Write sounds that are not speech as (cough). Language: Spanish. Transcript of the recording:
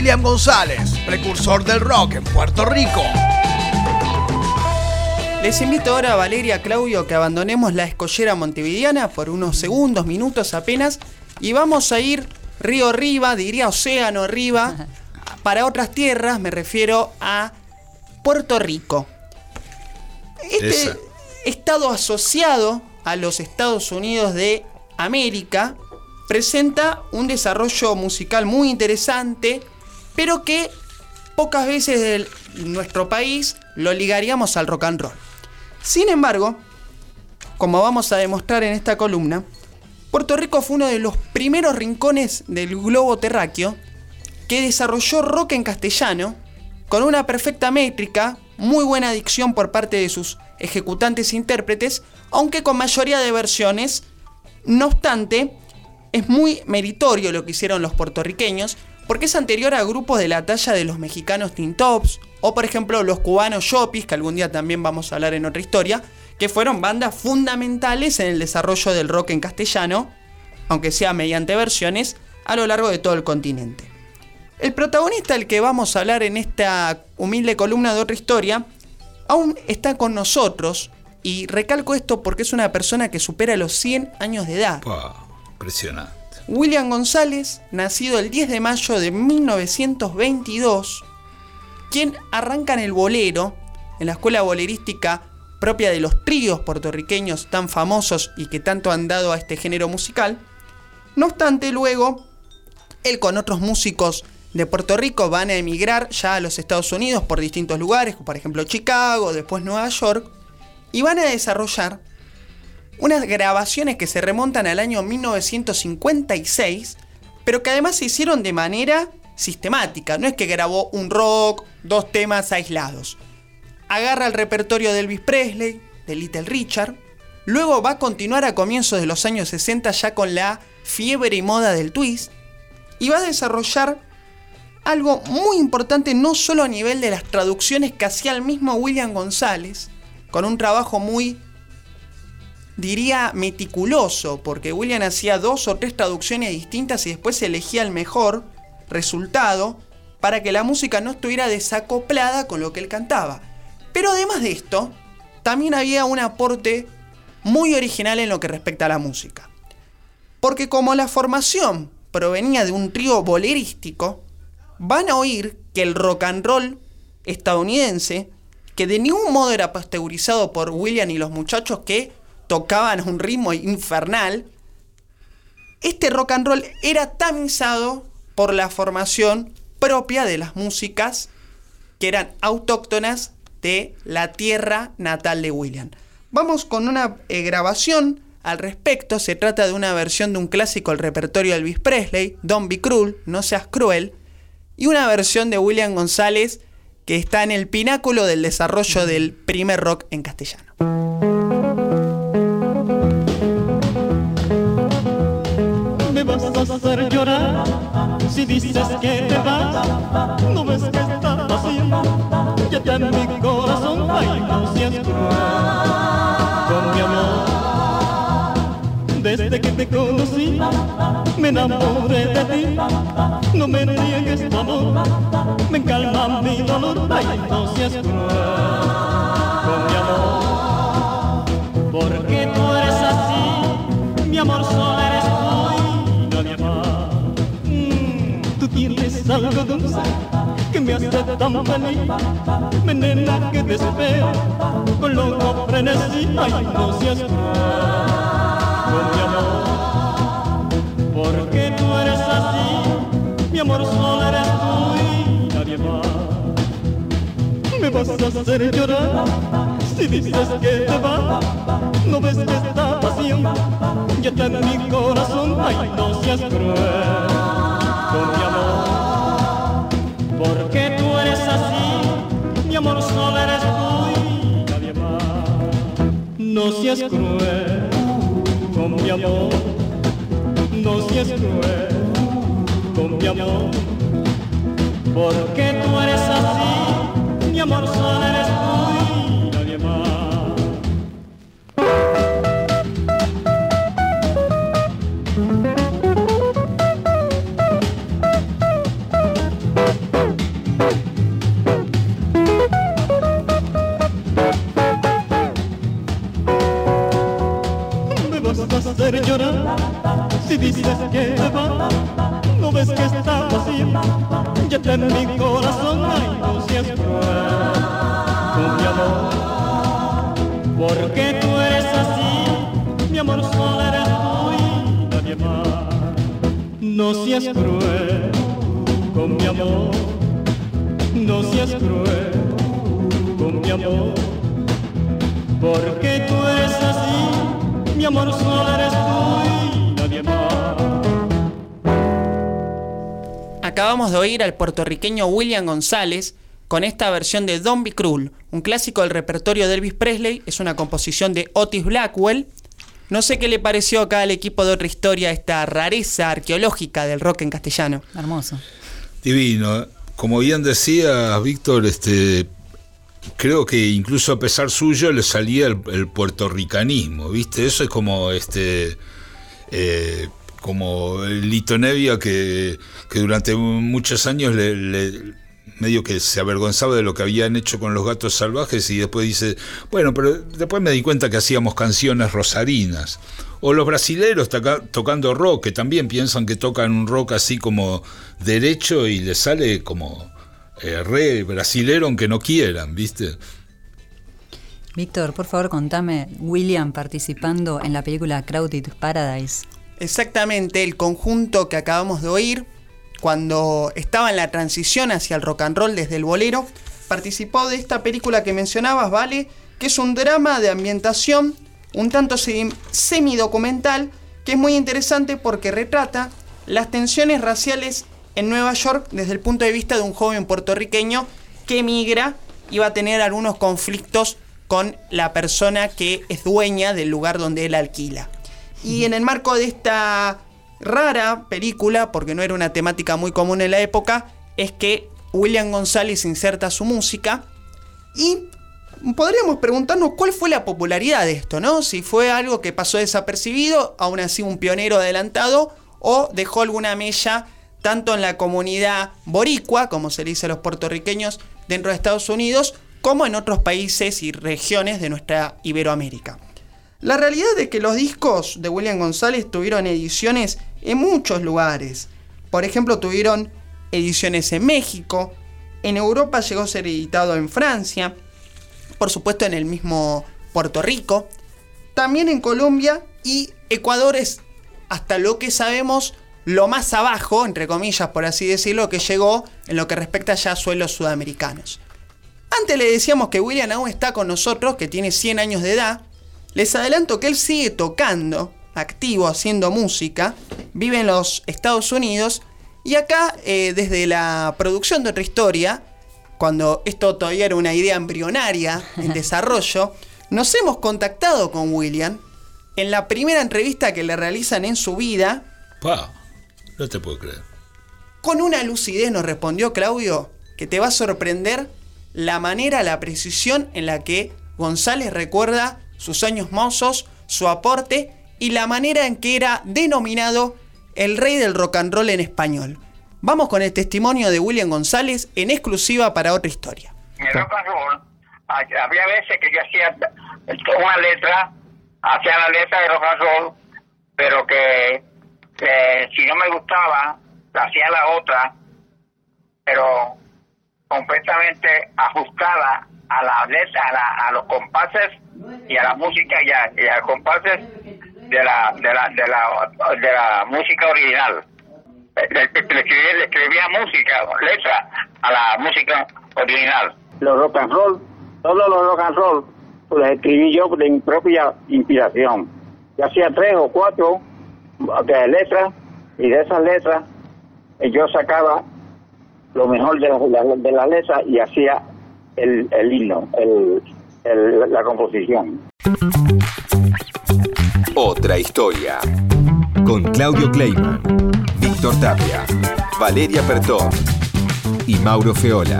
William González, precursor del rock en Puerto Rico. Les invito ahora a Valeria a Claudio que abandonemos la escollera montevideana por unos segundos, minutos apenas, y vamos a ir río arriba, diría océano arriba, (laughs) para otras tierras, me refiero a Puerto Rico. Este Esa. estado asociado a los Estados Unidos de América presenta un desarrollo musical muy interesante, pero que pocas veces en nuestro país lo ligaríamos al rock and roll. Sin embargo, como vamos a demostrar en esta columna, Puerto Rico fue uno de los primeros rincones del globo terráqueo que desarrolló rock en castellano con una perfecta métrica, muy buena dicción por parte de sus ejecutantes e intérpretes, aunque con mayoría de versiones. No obstante, es muy meritorio lo que hicieron los puertorriqueños, porque es anterior a grupos de la talla de los mexicanos Teen Tops, o por ejemplo los cubanos Shopis, que algún día también vamos a hablar en otra historia, que fueron bandas fundamentales en el desarrollo del rock en castellano, aunque sea mediante versiones, a lo largo de todo el continente. El protagonista del que vamos a hablar en esta humilde columna de otra historia, aún está con nosotros, y recalco esto porque es una persona que supera los 100 años de edad. Pa, impresionante. William González, nacido el 10 de mayo de 1922, quien arranca en el bolero, en la escuela bolerística propia de los tríos puertorriqueños tan famosos y que tanto han dado a este género musical. No obstante, luego, él con otros músicos de Puerto Rico van a emigrar ya a los Estados Unidos por distintos lugares, por ejemplo Chicago, después Nueva York, y van a desarrollar unas grabaciones que se remontan al año 1956, pero que además se hicieron de manera sistemática. No es que grabó un rock, dos temas aislados. Agarra el repertorio de Elvis Presley, de Little Richard, luego va a continuar a comienzos de los años 60 ya con la fiebre y moda del twist, y va a desarrollar algo muy importante no solo a nivel de las traducciones que hacía el mismo William González, con un trabajo muy diría meticuloso, porque William hacía dos o tres traducciones distintas y después elegía el mejor resultado para que la música no estuviera desacoplada con lo que él cantaba. Pero además de esto, también había un aporte muy original en lo que respecta a la música. Porque como la formación provenía de un trío bolerístico, van a oír que el rock and roll estadounidense, que de ningún modo era pasteurizado por William y los muchachos que tocaban un ritmo infernal, este rock and roll era tamizado por la formación propia de las músicas que eran autóctonas de la tierra natal de William. Vamos con una eh, grabación al respecto. Se trata de una versión de un clásico del repertorio de Elvis Presley, Don't Be Cruel, No Seas Cruel, y una versión de William González que está en el pináculo del desarrollo del primer rock en castellano. Dices que te vas. No ves que esta pasión ya está en mi corazón. Ay, no seas cruel con mi amor. Desde que te conocí, me enamoré de ti. No me niegues tu amor, me calma mi dolor. Ay, no seas cruel con mi amor. Porque tú eres así, mi amor solo tú tienes algo dulce que me hace tan feliz. Venena que desespero con loco frenesí. Ay, no seas cruel mi amor. Porque tú eres así, mi amor solo eres tú y nadie más. Me vas a hacer llorar si dices que te vas. No ves que esta pasión ya está en mi corazón. Ay, no seas cruel con mi amor. Porque tú eres así, mi amor solo eres tú y nadie más. No seas cruel con mi amor. No seas cruel con mi amor. Porque tú eres así, mi amor solo eres En mi corazón, ay, no seas cruel con mi amor. Porque tú eres así, mi amor solo eres tú y nadie más. No seas cruel con mi amor, no seas cruel con mi amor. Porque tú eres así, mi amor solo eres tú Acabamos de oír al puertorriqueño William González con esta versión de Don't Be Cruel, un clásico del repertorio de Elvis Presley, es una composición de Otis Blackwell. No sé qué le pareció acá al equipo de otra historia esta rareza arqueológica del rock en castellano. Hermoso. Divino. Como bien decía Víctor, este, creo que incluso a pesar suyo le salía el, el puertorricanismo, ¿viste? Eso es como este eh, como Lito Nevia que, que durante muchos años le, le- medio que se avergonzaba de lo que habían hecho con los gatos salvajes y después dice, bueno, pero después me di cuenta que hacíamos canciones rosarinas. O los brasileros toca- tocando rock, que también piensan que tocan un rock así como derecho y les sale como eh, re brasilero aunque no quieran, ¿viste? Víctor, por favor, contame William participando en la película Crowded Paradise. Exactamente el conjunto que acabamos de oír, cuando estaba en la transición hacia el rock and roll desde el bolero, participó de esta película que mencionabas, ¿vale? Que es un drama de ambientación, un tanto semi- semidocumental, que es muy interesante porque retrata las tensiones raciales en Nueva York desde el punto de vista de un joven puertorriqueño que emigra y va a tener algunos conflictos con la persona que es dueña del lugar donde él alquila. Y en el marco de esta rara película, porque no era una temática muy común en la época, es que William González inserta su música y podríamos preguntarnos cuál fue la popularidad de esto, ¿no? Si fue algo que pasó desapercibido, aún así un pionero adelantado, o dejó alguna mella tanto en la comunidad boricua, como se le dice a los puertorriqueños dentro de Estados Unidos, como en otros países y regiones de nuestra Iberoamérica. La realidad es que los discos de William González tuvieron ediciones en muchos lugares. Por ejemplo, tuvieron ediciones en México, en Europa llegó a ser editado en Francia, por supuesto en el mismo Puerto Rico, también en Colombia y Ecuador es, hasta lo que sabemos, lo más abajo, entre comillas, por así decirlo, que llegó en lo que respecta ya a suelos sudamericanos. Antes le decíamos que William aún está con nosotros, que tiene 100 años de edad. Les adelanto que él sigue tocando, activo, haciendo música, vive en los Estados Unidos y acá, eh, desde la producción de otra historia, cuando esto todavía era una idea embrionaria en (laughs) desarrollo, nos hemos contactado con William. En la primera entrevista que le realizan en su vida, Pa, no te puedo creer. con una lucidez nos respondió Claudio que te va a sorprender la manera, la precisión en la que González recuerda sus años mozos, su aporte y la manera en que era denominado el rey del rock and roll en español. Vamos con el testimonio de William González en exclusiva para otra historia. en el rock and roll, ha- había veces que yo hacía una letra, hacía la letra de rock and roll, pero que eh, si no me gustaba, la hacía la otra, pero completamente ajustada a la letra, a, la- a los compases y a la música y a, y a los compases de la, de la, de la, de la música original. Le, le- escribía, música, letra a la música original. Los rock and roll, todos los rock and roll, los escribí yo de mi propia inspiración. Yo hacía tres o cuatro de letras y de esas letras eh, yo sacaba lo mejor de las de, las letras y hacía el, himno, el- la composición. Otra historia. Con Claudio Kleiman, Víctor Tapia, Valeria Pertón y Mauro Feola.